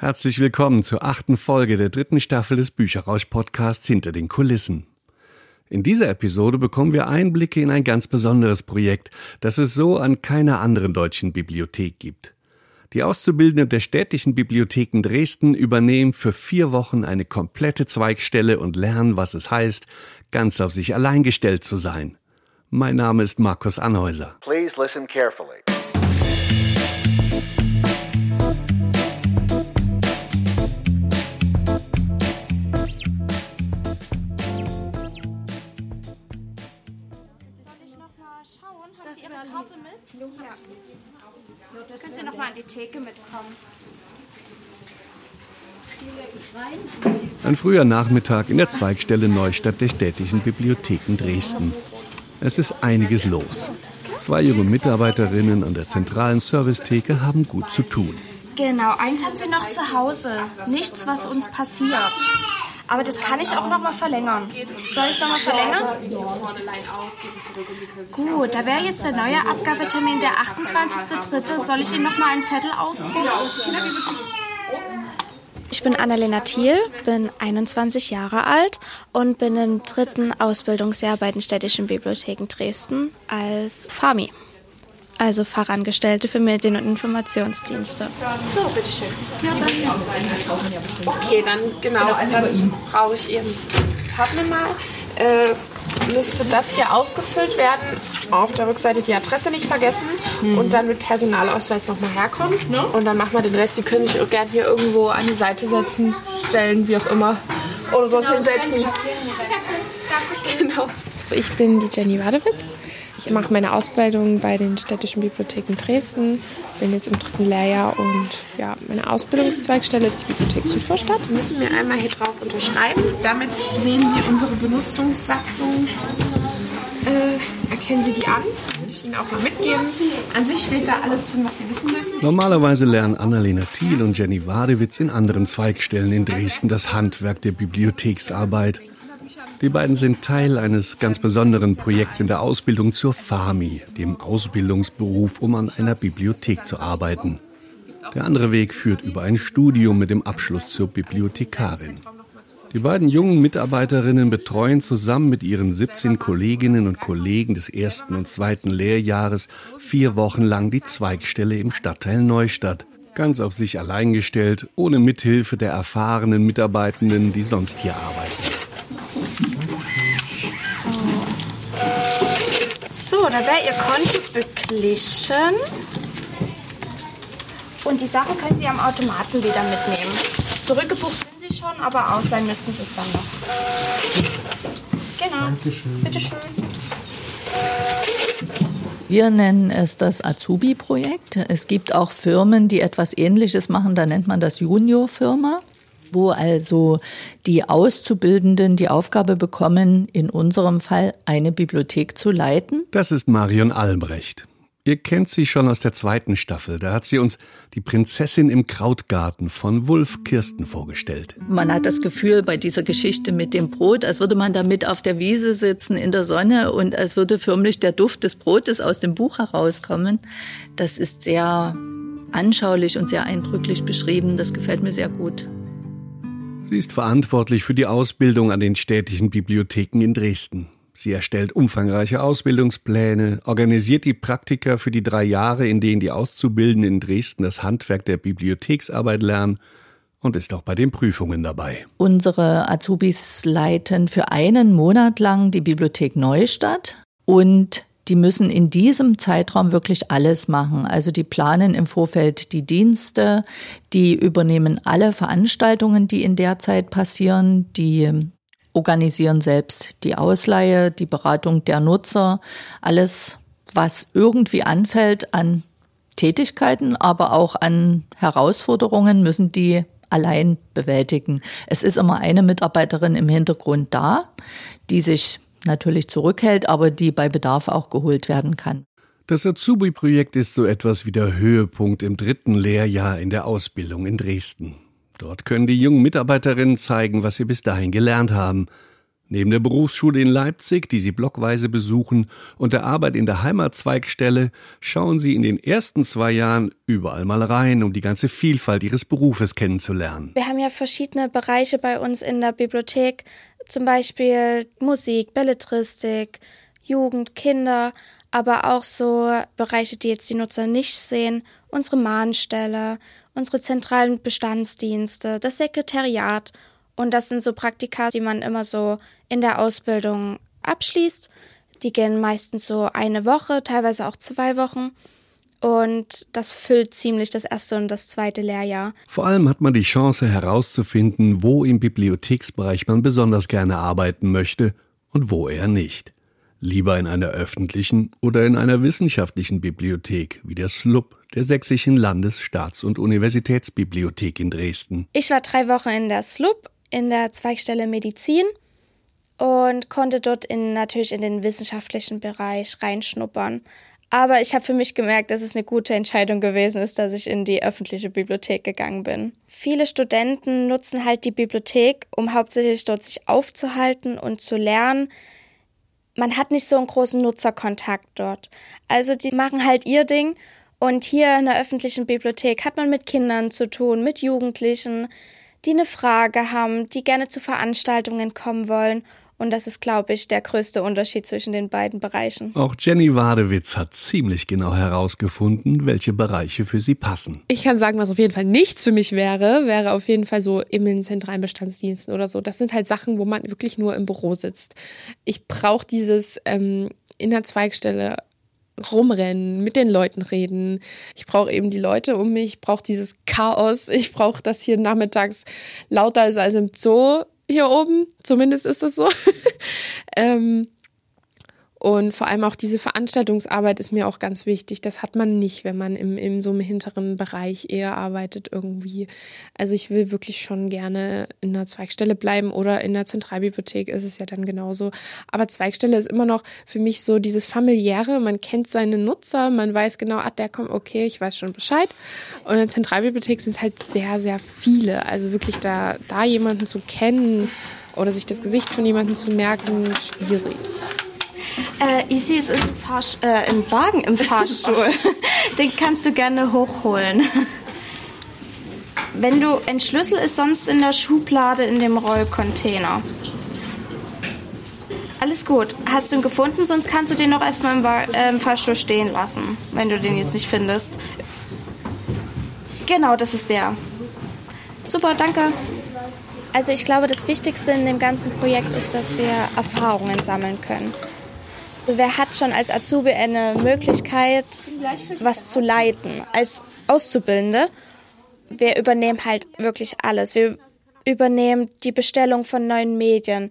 Herzlich willkommen zur achten Folge der dritten Staffel des Bücherrausch-Podcasts Hinter den Kulissen. In dieser Episode bekommen wir Einblicke in ein ganz besonderes Projekt, das es so an keiner anderen deutschen Bibliothek gibt. Die Auszubildenden der städtischen Bibliotheken Dresden übernehmen für vier Wochen eine komplette Zweigstelle und lernen, was es heißt, ganz auf sich allein gestellt zu sein. Mein Name ist Markus Anhäuser. Please listen carefully. Können Sie noch mal an die Theke mitkommen? Ein früher Nachmittag in der Zweigstelle Neustadt der städtischen Bibliotheken Dresden. Es ist einiges los. Zwei junge Mitarbeiterinnen an der zentralen Servicetheke haben gut zu tun. Genau, eins haben sie noch zu Hause. Nichts, was uns passiert. Aber das kann ich auch noch mal verlängern. Soll ich noch mal verlängern? Gut, da wäre jetzt der neue Abgabetermin der 28.3. Soll ich Ihnen noch mal einen Zettel ausdrucken? Ich bin Annalena Thiel, bin 21 Jahre alt und bin im dritten Ausbildungsjahr bei den städtischen Bibliotheken Dresden als FAMI also Fachangestellte für Medien- und Informationsdienste. So, bitteschön. Ja, dann. Okay, dann genau, genau dann brauche ich Ihren Partner mal. Äh, müsste das hier ausgefüllt werden, auf der Rückseite die Adresse nicht vergessen mhm. und dann mit Personalausweis nochmal herkommen. No? Und dann machen wir den Rest. Die können sich auch gerne hier irgendwo an die Seite setzen, stellen, wie auch immer. Oder dort genau, hinsetzen. Genau. Ich bin die Jenny Wadewitz. Ich mache meine Ausbildung bei den städtischen Bibliotheken Dresden, bin jetzt im dritten Lehrjahr und ja, meine Ausbildungszweigstelle ist die Bibliothek Südvorstadt. Sie müssen mir einmal hier drauf unterschreiben. Damit sehen Sie unsere Benutzungssatzung. Äh, erkennen Sie die an? Würde ich Ihnen auch mal mitgeben. An sich steht da alles drin, was Sie wissen müssen. Normalerweise lernen Annalena Thiel und Jenny Wadewitz in anderen Zweigstellen in Dresden das Handwerk der Bibliotheksarbeit. Die beiden sind Teil eines ganz besonderen Projekts in der Ausbildung zur FAMI, dem Ausbildungsberuf, um an einer Bibliothek zu arbeiten. Der andere Weg führt über ein Studium mit dem Abschluss zur Bibliothekarin. Die beiden jungen Mitarbeiterinnen betreuen zusammen mit ihren 17 Kolleginnen und Kollegen des ersten und zweiten Lehrjahres vier Wochen lang die Zweigstelle im Stadtteil Neustadt. Ganz auf sich allein gestellt, ohne Mithilfe der erfahrenen Mitarbeitenden, die sonst hier arbeiten. So, da wäre Ihr Konto beglichen. Und die Sachen können Sie am Automaten wieder mitnehmen. Zurückgebucht sind Sie schon, aber aus sein müssten Sie es dann noch. Genau. Dankeschön. Bitteschön. Wir nennen es das Azubi-Projekt. Es gibt auch Firmen, die etwas Ähnliches machen. Da nennt man das Junior-Firma wo also die Auszubildenden die Aufgabe bekommen, in unserem Fall eine Bibliothek zu leiten. Das ist Marion Albrecht. Ihr kennt sie schon aus der zweiten Staffel. Da hat sie uns die Prinzessin im Krautgarten von Wulf Kirsten vorgestellt. Man hat das Gefühl bei dieser Geschichte mit dem Brot, als würde man damit auf der Wiese sitzen in der Sonne und als würde förmlich der Duft des Brotes aus dem Buch herauskommen. Das ist sehr anschaulich und sehr eindrücklich beschrieben. Das gefällt mir sehr gut. Sie ist verantwortlich für die Ausbildung an den städtischen Bibliotheken in Dresden. Sie erstellt umfangreiche Ausbildungspläne, organisiert die Praktika für die drei Jahre, in denen die Auszubildenden in Dresden das Handwerk der Bibliotheksarbeit lernen und ist auch bei den Prüfungen dabei. Unsere Azubis leiten für einen Monat lang die Bibliothek Neustadt und die müssen in diesem Zeitraum wirklich alles machen. Also die planen im Vorfeld die Dienste, die übernehmen alle Veranstaltungen, die in der Zeit passieren, die organisieren selbst die Ausleihe, die Beratung der Nutzer, alles, was irgendwie anfällt an Tätigkeiten, aber auch an Herausforderungen, müssen die allein bewältigen. Es ist immer eine Mitarbeiterin im Hintergrund da, die sich natürlich zurückhält, aber die bei Bedarf auch geholt werden kann. Das Azubi-Projekt ist so etwas wie der Höhepunkt im dritten Lehrjahr in der Ausbildung in Dresden. Dort können die jungen Mitarbeiterinnen zeigen, was sie bis dahin gelernt haben. Neben der Berufsschule in Leipzig, die sie blockweise besuchen, und der Arbeit in der Heimatzweigstelle, schauen sie in den ersten zwei Jahren überall mal rein, um die ganze Vielfalt ihres Berufes kennenzulernen. Wir haben ja verschiedene Bereiche bei uns in der Bibliothek, zum Beispiel Musik, Belletristik, Jugend, Kinder, aber auch so Bereiche, die jetzt die Nutzer nicht sehen, unsere Mahnstelle, unsere zentralen Bestandsdienste, das Sekretariat und das sind so Praktika, die man immer so in der Ausbildung abschließt. Die gehen meistens so eine Woche, teilweise auch zwei Wochen. Und das füllt ziemlich das erste und das zweite Lehrjahr. Vor allem hat man die Chance herauszufinden, wo im Bibliotheksbereich man besonders gerne arbeiten möchte und wo eher nicht. Lieber in einer öffentlichen oder in einer wissenschaftlichen Bibliothek wie der SLUB der Sächsischen Landes-, Staats- und Universitätsbibliothek in Dresden. Ich war drei Wochen in der SLUB in der Zweigstelle Medizin und konnte dort in, natürlich in den wissenschaftlichen Bereich reinschnuppern. Aber ich habe für mich gemerkt, dass es eine gute Entscheidung gewesen ist, dass ich in die öffentliche Bibliothek gegangen bin. Viele Studenten nutzen halt die Bibliothek, um hauptsächlich dort sich aufzuhalten und zu lernen. Man hat nicht so einen großen Nutzerkontakt dort. Also die machen halt ihr Ding. Und hier in der öffentlichen Bibliothek hat man mit Kindern zu tun, mit Jugendlichen, die eine Frage haben, die gerne zu Veranstaltungen kommen wollen. Und das ist, glaube ich, der größte Unterschied zwischen den beiden Bereichen. Auch Jenny Wadewitz hat ziemlich genau herausgefunden, welche Bereiche für sie passen. Ich kann sagen, was auf jeden Fall nichts für mich wäre, wäre auf jeden Fall so in den zentralen Bestandsdiensten oder so. Das sind halt Sachen, wo man wirklich nur im Büro sitzt. Ich brauche dieses ähm, in der Zweigstelle rumrennen, mit den Leuten reden. Ich brauche eben die Leute um mich, ich brauche dieses Chaos. Ich brauche, dass hier nachmittags lauter ist als im Zoo hier oben. Zumindest ist es so. ähm, und vor allem auch diese Veranstaltungsarbeit ist mir auch ganz wichtig. Das hat man nicht, wenn man im, in so einem hinteren Bereich eher arbeitet irgendwie. Also ich will wirklich schon gerne in der Zweigstelle bleiben oder in der Zentralbibliothek ist es ja dann genauso. Aber Zweigstelle ist immer noch für mich so dieses familiäre. Man kennt seine Nutzer, man weiß genau, ah, der kommt, okay, ich weiß schon Bescheid. Und in der Zentralbibliothek sind es halt sehr, sehr viele. Also wirklich da, da jemanden zu kennen oder sich das Gesicht von jemandem zu merken, schwierig. Äh, Isi, es ist ein, Fahrsch äh, ein Wagen im Fahrstuhl. Den kannst du gerne hochholen. Wenn du, ein Schlüssel ist sonst in der Schublade in dem Rollcontainer. Alles gut. Hast du ihn gefunden? Sonst kannst du den noch erstmal im, äh, im Fahrstuhl stehen lassen, wenn du den jetzt nicht findest. Genau, das ist der. Super, danke. Also ich glaube, das Wichtigste in dem ganzen Projekt ist, dass wir Erfahrungen sammeln können. Wer hat schon als Azubi eine Möglichkeit, was zu leiten? Als Auszubildende, wir übernehmen halt wirklich alles. Wir übernehmen die Bestellung von neuen Medien.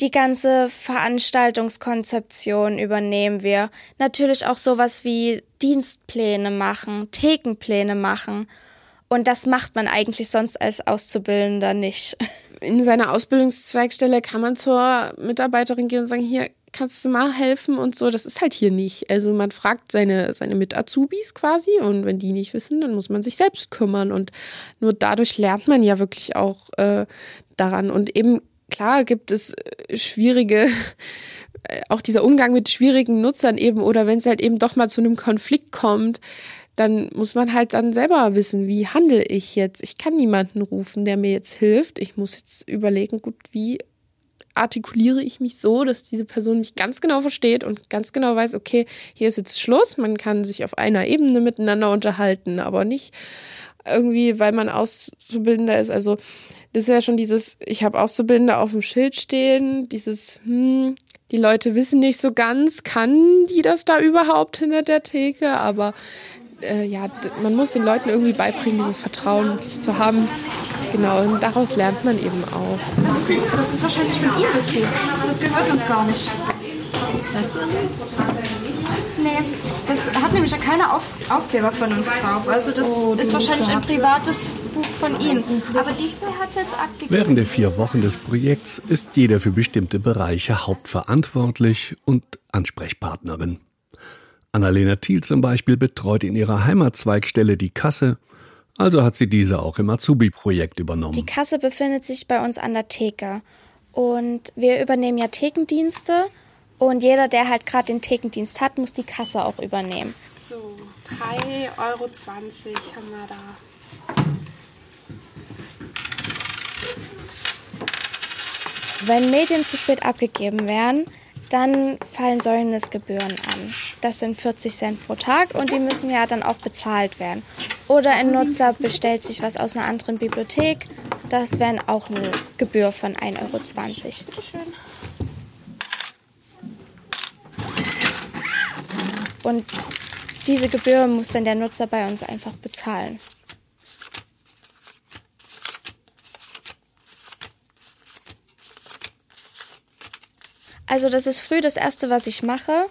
Die ganze Veranstaltungskonzeption übernehmen wir. Natürlich auch sowas wie Dienstpläne machen, Thekenpläne machen. Und das macht man eigentlich sonst als Auszubildender nicht. In seiner Ausbildungszweigstelle kann man zur Mitarbeiterin gehen und sagen, hier, kannst du mal helfen und so. Das ist halt hier nicht. Also man fragt seine, seine Mit-Azubis quasi und wenn die nicht wissen, dann muss man sich selbst kümmern. Und nur dadurch lernt man ja wirklich auch äh, daran. Und eben, klar, gibt es äh, schwierige auch dieser Umgang mit schwierigen Nutzern eben oder wenn es halt eben doch mal zu einem Konflikt kommt, dann muss man halt dann selber wissen, wie handle ich jetzt. Ich kann niemanden rufen, der mir jetzt hilft. Ich muss jetzt überlegen, gut, wie artikuliere ich mich so, dass diese Person mich ganz genau versteht und ganz genau weiß, okay, hier ist jetzt Schluss, man kann sich auf einer Ebene miteinander unterhalten, aber nicht irgendwie, weil man Auszubildender ist. Also das ist ja schon dieses, ich habe Auszubildende auf dem Schild stehen, dieses, hm, die Leute wissen nicht so ganz, kann die das da überhaupt hinter der Theke, aber äh, ja, man muss den Leuten irgendwie beibringen, dieses Vertrauen wirklich zu haben. Genau, und daraus lernt man eben auch. Das ist, das ist wahrscheinlich von ihm das Buch. Das gehört uns gar nicht. Weißt du Nee, das hat nämlich ja keine Auf Aufkleber von uns drauf. Also das oh, ist wahrscheinlich ein privates Buch von ihm. Aber die zwei hat es jetzt abgegeben. Während der vier Wochen des Projekts ist jeder für bestimmte Bereiche hauptverantwortlich und Ansprechpartnerin. Annalena Thiel zum Beispiel betreut in ihrer Heimatzweigstelle die Kasse, also hat sie diese auch im Azubi-Projekt übernommen. Die Kasse befindet sich bei uns an der Theke. Und wir übernehmen ja Thekendienste. Und jeder, der halt gerade den Thekendienst hat, muss die Kasse auch übernehmen. So, 3,20 Euro haben wir da. Wenn Medien zu spät abgegeben werden, dann fallen Säumnisgebühren an. Das sind 40 Cent pro Tag und die müssen ja dann auch bezahlt werden. Oder ein Nutzer bestellt sich was aus einer anderen Bibliothek. Das wäre auch eine Gebühr von 1,20 Euro. Und diese Gebühr muss dann der Nutzer bei uns einfach bezahlen. Also das ist früh das Erste, was ich mache.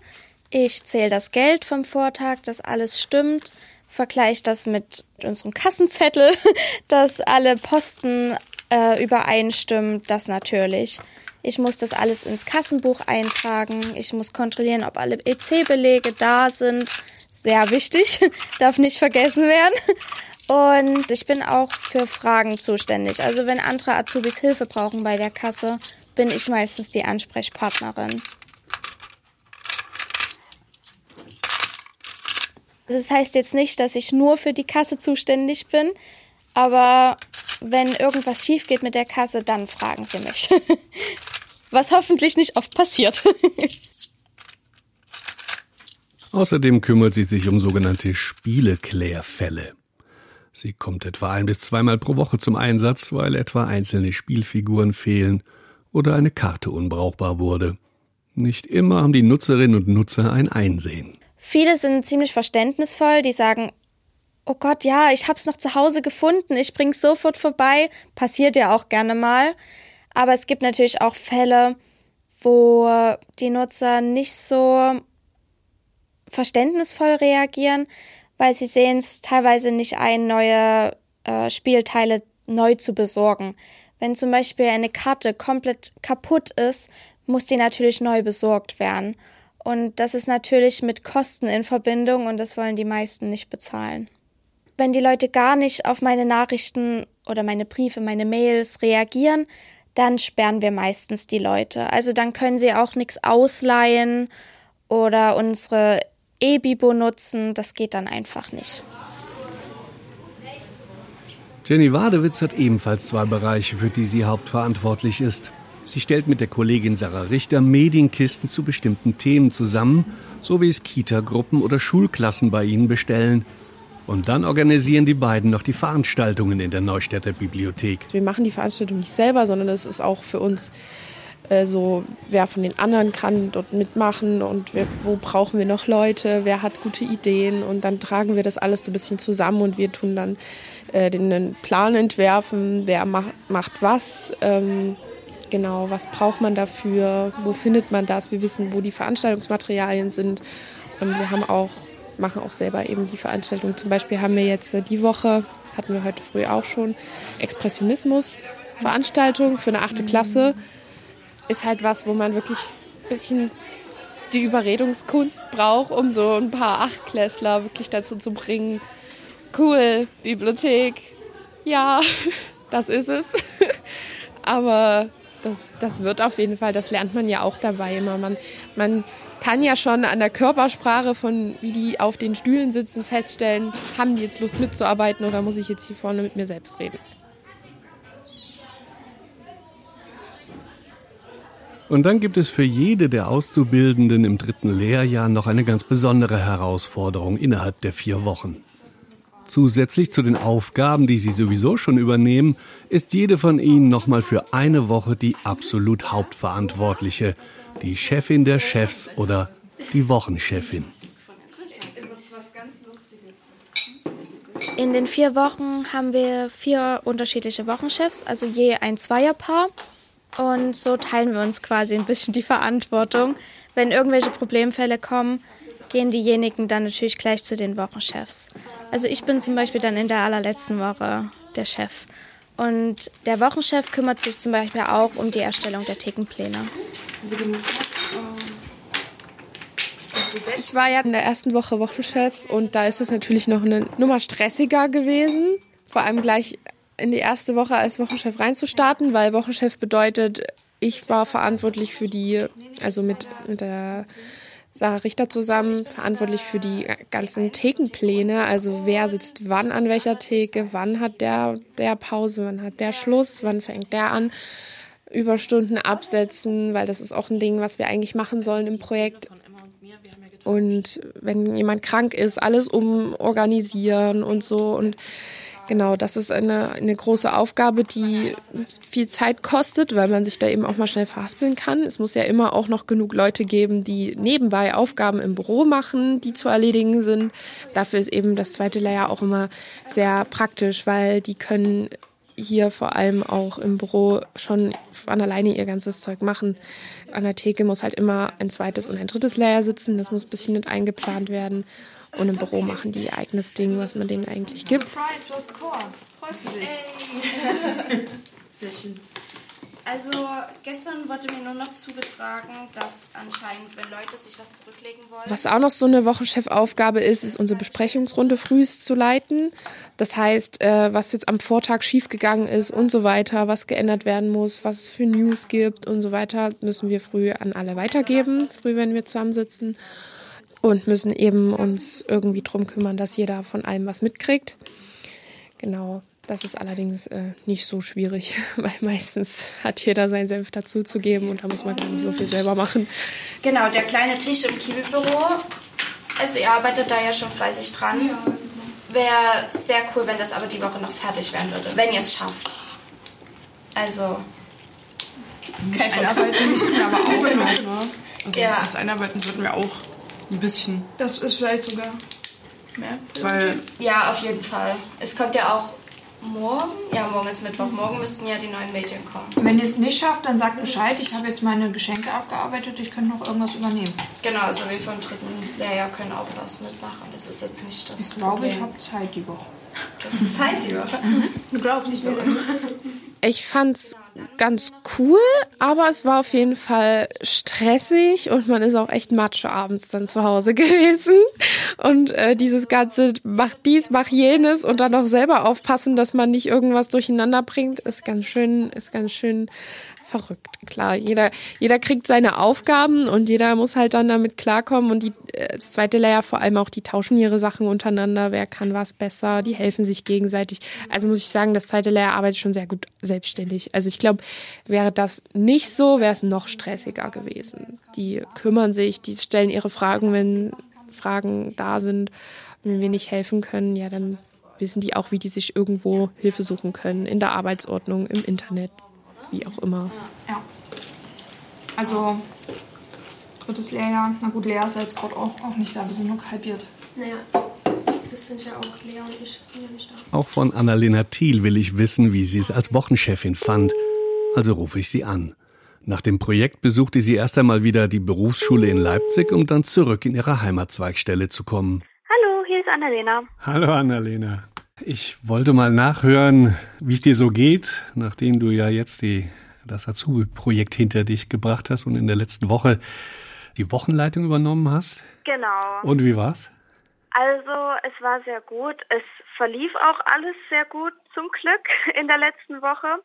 Ich zähle das Geld vom Vortag, dass alles stimmt, vergleiche das mit unserem Kassenzettel, dass alle Posten äh, übereinstimmen, das natürlich. Ich muss das alles ins Kassenbuch eintragen. Ich muss kontrollieren, ob alle EC-Belege da sind. Sehr wichtig, darf nicht vergessen werden. Und ich bin auch für Fragen zuständig. Also wenn andere Azubis Hilfe brauchen bei der Kasse, bin ich meistens die Ansprechpartnerin. Also das heißt jetzt nicht, dass ich nur für die Kasse zuständig bin, aber wenn irgendwas schief geht mit der Kasse, dann fragen Sie mich. Was hoffentlich nicht oft passiert. Außerdem kümmert sie sich um sogenannte Spieleklärfälle. Sie kommt etwa ein bis zweimal pro Woche zum Einsatz, weil etwa einzelne Spielfiguren fehlen oder eine Karte unbrauchbar wurde. Nicht immer haben die Nutzerinnen und Nutzer ein Einsehen. Viele sind ziemlich verständnisvoll, die sagen, oh Gott, ja, ich hab's noch zu Hause gefunden, ich bring's sofort vorbei. Passiert ja auch gerne mal. Aber es gibt natürlich auch Fälle, wo die Nutzer nicht so verständnisvoll reagieren, weil sie sehen es teilweise nicht ein, neue äh, Spielteile neu zu besorgen. Wenn zum Beispiel eine Karte komplett kaputt ist, muss die natürlich neu besorgt werden. Und das ist natürlich mit Kosten in Verbindung und das wollen die meisten nicht bezahlen. Wenn die Leute gar nicht auf meine Nachrichten oder meine Briefe, meine Mails reagieren, dann sperren wir meistens die Leute. Also dann können sie auch nichts ausleihen oder unsere E-Bibo nutzen. Das geht dann einfach nicht. Jenny Wadewitz hat ebenfalls zwei Bereiche, für die sie hauptverantwortlich ist. Sie stellt mit der Kollegin Sarah Richter Medienkisten zu bestimmten Themen zusammen, so wie es Kita-Gruppen oder Schulklassen bei ihnen bestellen. Und dann organisieren die beiden noch die Veranstaltungen in der Neustädter Bibliothek. Wir machen die Veranstaltung nicht selber, sondern es ist auch für uns äh, wer von den anderen kann dort mitmachen und wer, wo brauchen wir noch Leute, wer hat gute Ideen und dann tragen wir das alles so ein bisschen zusammen und wir tun dann äh, den Plan entwerfen, wer macht, macht was. Ähm, genau, was braucht man dafür, wo findet man das, wir wissen, wo die Veranstaltungsmaterialien sind. Und wir haben auch, machen auch selber eben die Veranstaltung. Zum Beispiel haben wir jetzt äh, die Woche, hatten wir heute früh auch schon, Expressionismus-Veranstaltung für eine achte Klasse. Ist halt was, wo man wirklich ein bisschen die Überredungskunst braucht, um so ein paar Achtklässler wirklich dazu zu bringen, cool, Bibliothek, ja, das ist es. Aber das, das wird auf jeden Fall, das lernt man ja auch dabei immer. Man, man kann ja schon an der Körpersprache von, wie die auf den Stühlen sitzen, feststellen, haben die jetzt Lust mitzuarbeiten oder muss ich jetzt hier vorne mit mir selbst reden. Und dann gibt es für jede der Auszubildenden im dritten Lehrjahr noch eine ganz besondere Herausforderung innerhalb der vier Wochen. Zusätzlich zu den Aufgaben, die sie sowieso schon übernehmen, ist jede von ihnen nochmal für eine Woche die absolut Hauptverantwortliche, die Chefin der Chefs oder die Wochenchefin. In den vier Wochen haben wir vier unterschiedliche Wochenchefs, also je ein Zweierpaar. Und so teilen wir uns quasi ein bisschen die Verantwortung. Wenn irgendwelche Problemfälle kommen, gehen diejenigen dann natürlich gleich zu den Wochenchefs. Also ich bin zum Beispiel dann in der allerletzten Woche der Chef. Und der Wochenchef kümmert sich zum Beispiel auch um die Erstellung der Thekenpläne. Ich war ja in der ersten Woche Wochenchef und da ist es natürlich noch eine Nummer stressiger gewesen. Vor allem gleich in die erste Woche als Wochenchef reinzustarten, weil Wochenchef bedeutet, ich war verantwortlich für die, also mit, mit der Sarah Richter zusammen, verantwortlich für die ganzen Thekenpläne. Also wer sitzt wann an welcher Theke, wann hat der, der Pause, wann hat der Schluss, wann fängt der an. Überstunden absetzen, weil das ist auch ein Ding, was wir eigentlich machen sollen im Projekt. Und wenn jemand krank ist, alles umorganisieren und so. Und Genau, das ist eine, eine große Aufgabe, die viel Zeit kostet, weil man sich da eben auch mal schnell verhaspeln kann. Es muss ja immer auch noch genug Leute geben, die nebenbei Aufgaben im Büro machen, die zu erledigen sind. Dafür ist eben das zweite Layer auch immer sehr praktisch, weil die können hier vor allem auch im Büro schon von alleine ihr ganzes Zeug machen. An der Theke muss halt immer ein zweites und ein drittes Layer sitzen. Das muss ein bisschen mit eingeplant werden. Und im Büro machen die ihr eigenes Ding, was man denen eigentlich gibt. Surprise, du hast Chords. Freust du dich? Hey. Sehr schön. Also gestern wurde mir nur noch zugetragen, dass anscheinend, wenn Leute sich was zurücklegen wollen. Was auch noch so eine Wochenchefaufgabe ist, ist unsere Besprechungsrunde frühest zu leiten. Das heißt, äh, was jetzt am Vortag schiefgegangen ist und so weiter, was geändert werden muss, was es für News gibt und so weiter, müssen wir früh an alle weitergeben, früh, wenn wir zusammensitzen und müssen eben uns irgendwie drum kümmern, dass jeder von allem was mitkriegt. Genau. Das ist allerdings äh, nicht so schwierig, weil meistens hat jeder seinen Senf dazuzugeben und da muss man gar nicht so viel selber machen. Genau, der kleine Tisch im Kielbüro. Also ihr arbeitet da ja schon fleißig dran. Wäre sehr cool, wenn das aber die Woche noch fertig werden würde, wenn ihr es schafft. Also. Kein Einarbeiten müssen wir aber auch noch, ne? Also ja. das Einarbeiten sollten wir auch ein bisschen. Das ist vielleicht sogar mehr. Weil ja, auf jeden Fall. Es kommt ja auch morgen. Ja, morgen ist Mittwoch. Morgen müssten ja die neuen Medien kommen. Wenn ihr es nicht schafft, dann sagt Bescheid. Ich habe jetzt meine Geschenke abgearbeitet. Ich könnte noch irgendwas übernehmen. Genau, also wir vom dritten Lehrjahr können auch was mitmachen. Das ist jetzt nicht das. Ich glaube, ich habe Zeit die Woche. Du hast Zeit die Woche? Du glaubst nicht so. Ich fand's ganz cool, aber es war auf jeden Fall stressig und man ist auch echt matsche abends dann zu Hause gewesen. Und äh, dieses ganze mach dies, mach jenes und dann noch selber aufpassen, dass man nicht irgendwas durcheinander bringt, ist ganz schön, ist ganz schön verrückt. Klar, jeder, jeder kriegt seine Aufgaben und jeder muss halt dann damit klarkommen. Und die, äh, das zweite Layer vor allem auch, die tauschen ihre Sachen untereinander. Wer kann was besser? Die helfen sich gegenseitig. Also muss ich sagen, das zweite Layer arbeitet schon sehr gut selbstständig. Also ich glaube, wäre das nicht so, wäre es noch stressiger gewesen. Die kümmern sich, die stellen ihre Fragen, wenn Fragen da sind. wenn wir nicht helfen können, ja, dann wissen die auch, wie die sich irgendwo Hilfe suchen können. In der Arbeitsordnung, im Internet, wie auch immer. Ja. Also, drittes Lehrjahr. Na gut, Lea ist jetzt gerade auch, auch nicht da, wir sind nur halbiert. Naja, das sind ja auch Lea und ich sind ja nicht da. Auch von Annalena Thiel will ich wissen, wie sie es als Wochenchefin fand. Also rufe ich sie an. Nach dem Projekt besuchte sie erst einmal wieder die Berufsschule in Leipzig, um dann zurück in ihre Heimatzweigstelle zu kommen. Hallo, hier ist Annalena. Hallo Annalena. Ich wollte mal nachhören, wie es dir so geht, nachdem du ja jetzt die, das Azubi-Projekt hinter dich gebracht hast und in der letzten Woche die Wochenleitung übernommen hast. Genau. Und wie war's? Also, es war sehr gut. Es verlief auch alles sehr gut, zum Glück, in der letzten Woche.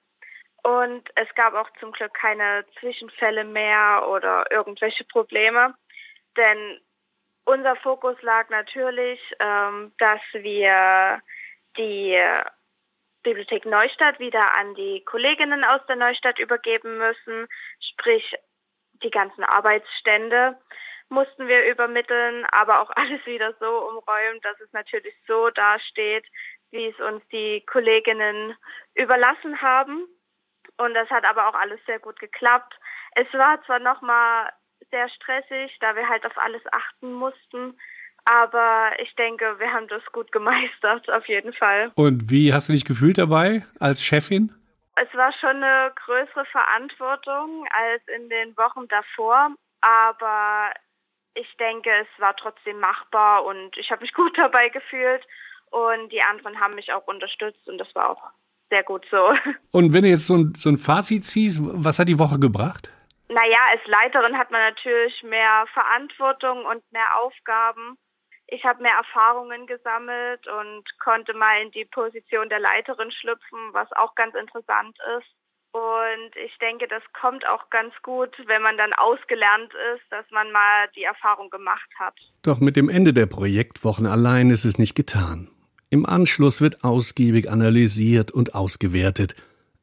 Und es gab auch zum Glück keine Zwischenfälle mehr oder irgendwelche Probleme. Denn unser Fokus lag natürlich, ähm, dass wir die Bibliothek Neustadt wieder an die Kolleginnen aus der Neustadt übergeben müssen, sprich die ganzen Arbeitsstände mussten wir übermitteln, aber auch alles wieder so umräumen, dass es natürlich so dasteht, wie es uns die Kolleginnen überlassen haben. Und das hat aber auch alles sehr gut geklappt. Es war zwar nochmal sehr stressig, da wir halt auf alles achten mussten, aber ich denke, wir haben das gut gemeistert, auf jeden Fall. Und wie hast du dich gefühlt dabei als Chefin? Es war schon eine größere Verantwortung als in den Wochen davor, aber ich denke, es war trotzdem machbar und ich habe mich gut dabei gefühlt und die anderen haben mich auch unterstützt und das war auch sehr gut so. Und wenn du jetzt so ein, so ein Fazit ziehst, was hat die Woche gebracht? Naja, als Leiterin hat man natürlich mehr Verantwortung und mehr Aufgaben ich habe mehr Erfahrungen gesammelt und konnte mal in die Position der Leiterin schlüpfen, was auch ganz interessant ist. Und ich denke, das kommt auch ganz gut, wenn man dann ausgelernt ist, dass man mal die Erfahrung gemacht hat. Doch mit dem Ende der Projektwochen allein ist es nicht getan. Im Anschluss wird ausgiebig analysiert und ausgewertet,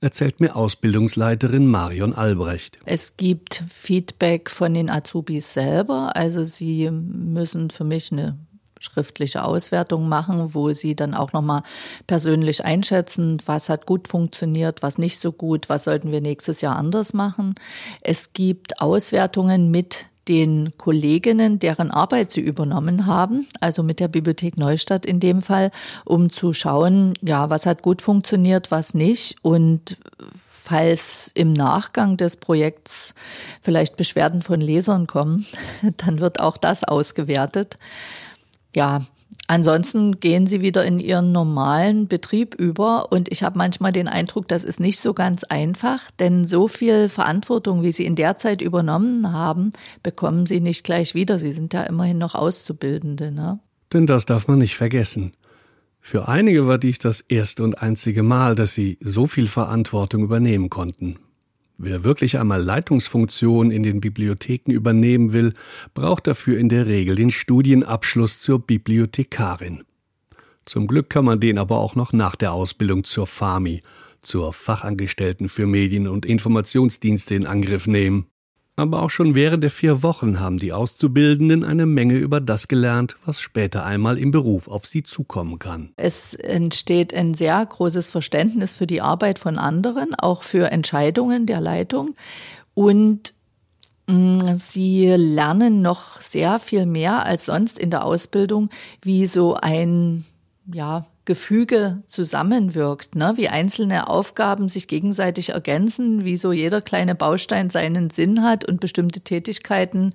erzählt mir Ausbildungsleiterin Marion Albrecht. Es gibt Feedback von den Azubis selber, also sie müssen für mich eine schriftliche Auswertung machen, wo sie dann auch nochmal persönlich einschätzen, was hat gut funktioniert, was nicht so gut, was sollten wir nächstes Jahr anders machen. Es gibt Auswertungen mit den Kolleginnen, deren Arbeit sie übernommen haben, also mit der Bibliothek Neustadt in dem Fall, um zu schauen, ja, was hat gut funktioniert, was nicht. Und falls im Nachgang des Projekts vielleicht Beschwerden von Lesern kommen, dann wird auch das ausgewertet ja, ansonsten gehen sie wieder in ihren normalen Betrieb über und ich habe manchmal den Eindruck, das ist nicht so ganz einfach, denn so viel Verantwortung, wie sie in der Zeit übernommen haben, bekommen sie nicht gleich wieder. Sie sind ja immerhin noch Auszubildende. Ne? Denn das darf man nicht vergessen. Für einige war dies das erste und einzige Mal, dass sie so viel Verantwortung übernehmen konnten. Wer wirklich einmal Leitungsfunktionen in den Bibliotheken übernehmen will, braucht dafür in der Regel den Studienabschluss zur Bibliothekarin. Zum Glück kann man den aber auch noch nach der Ausbildung zur FAMI, zur Fachangestellten für Medien- und Informationsdienste in Angriff nehmen. Aber auch schon während der vier Wochen haben die Auszubildenden eine Menge über das gelernt, was später einmal im Beruf auf sie zukommen kann. Es entsteht ein sehr großes Verständnis für die Arbeit von anderen, auch für Entscheidungen der Leitung. Und mm, Sie lernen noch sehr viel mehr als sonst in der Ausbildung, wie so ein ja, Gefüge zusammenwirkt, ne? wie einzelne Aufgaben sich gegenseitig ergänzen, wie so jeder kleine Baustein seinen Sinn hat und bestimmte Tätigkeiten.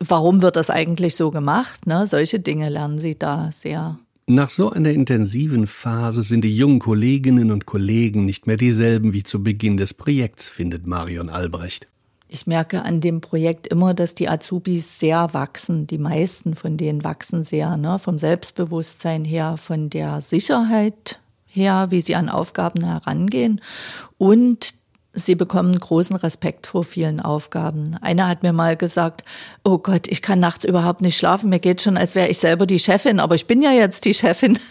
Warum wird das eigentlich so gemacht? Ne? Solche Dinge lernen Sie da sehr. Nach so einer intensiven Phase sind die jungen Kolleginnen und Kollegen nicht mehr dieselben wie zu Beginn des Projekts, findet Marion Albrecht. Ich merke an dem Projekt immer, dass die Azubis sehr wachsen. Die meisten von denen wachsen sehr, ne? vom Selbstbewusstsein her, von der Sicherheit her, wie sie an Aufgaben herangehen. Und sie bekommen großen Respekt vor vielen Aufgaben. Einer hat mir mal gesagt, oh Gott, ich kann nachts überhaupt nicht schlafen. Mir geht schon, als wäre ich selber die Chefin, aber ich bin ja jetzt die Chefin.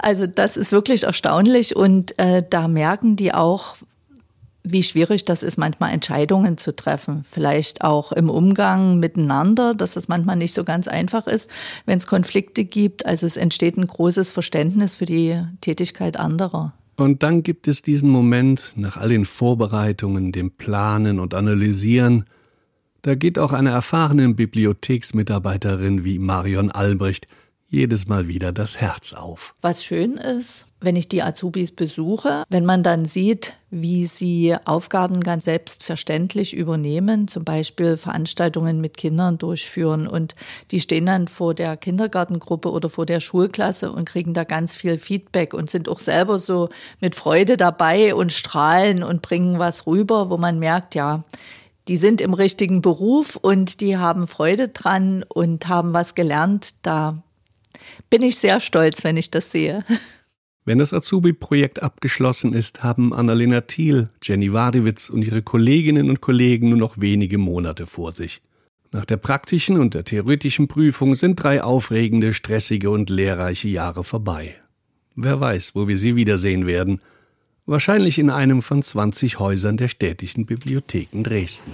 Also das ist wirklich erstaunlich und äh, da merken die auch, wie schwierig das ist, manchmal Entscheidungen zu treffen. Vielleicht auch im Umgang miteinander, dass es manchmal nicht so ganz einfach ist, wenn es Konflikte gibt. Also es entsteht ein großes Verständnis für die Tätigkeit anderer. Und dann gibt es diesen Moment, nach all den Vorbereitungen, dem Planen und Analysieren, da geht auch einer erfahrenen Bibliotheksmitarbeiterin wie Marion Albrecht jedes Mal wieder das Herz auf. Was schön ist, wenn ich die Azubis besuche, wenn man dann sieht, wie sie Aufgaben ganz selbstverständlich übernehmen, zum Beispiel Veranstaltungen mit Kindern durchführen und die stehen dann vor der Kindergartengruppe oder vor der Schulklasse und kriegen da ganz viel Feedback und sind auch selber so mit Freude dabei und strahlen und bringen was rüber, wo man merkt, ja, die sind im richtigen Beruf und die haben Freude dran und haben was gelernt. Da bin ich sehr stolz, wenn ich das sehe. Wenn das Azubi-Projekt abgeschlossen ist, haben Annalena Thiel, Jenny Wadewitz und ihre Kolleginnen und Kollegen nur noch wenige Monate vor sich. Nach der praktischen und der theoretischen Prüfung sind drei aufregende, stressige und lehrreiche Jahre vorbei. Wer weiß, wo wir sie wiedersehen werden. Wahrscheinlich in einem von 20 Häusern der städtischen Bibliotheken Dresden.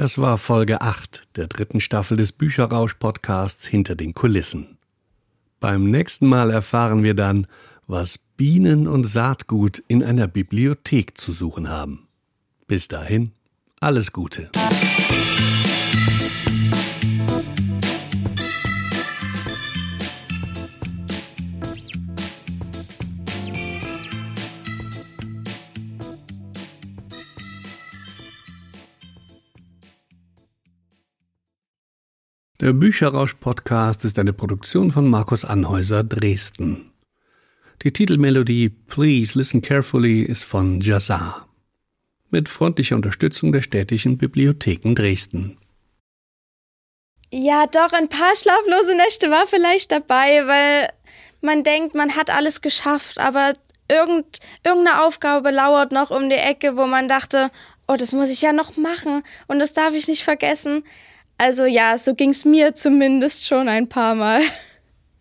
Das war Folge 8 der dritten Staffel des Bücherrausch-Podcasts Hinter den Kulissen. Beim nächsten Mal erfahren wir dann, was Bienen und Saatgut in einer Bibliothek zu suchen haben. Bis dahin, alles Gute. Der Bücherrausch-Podcast ist eine Produktion von Markus Anhäuser Dresden. Die Titelmelodie Please Listen Carefully ist von Jazzar. Mit freundlicher Unterstützung der städtischen Bibliotheken Dresden. Ja, doch, ein paar schlaflose Nächte war vielleicht dabei, weil man denkt, man hat alles geschafft, aber irgend, irgendeine Aufgabe lauert noch um die Ecke, wo man dachte, oh, das muss ich ja noch machen und das darf ich nicht vergessen. Also ja, so ging es mir zumindest schon ein paar Mal.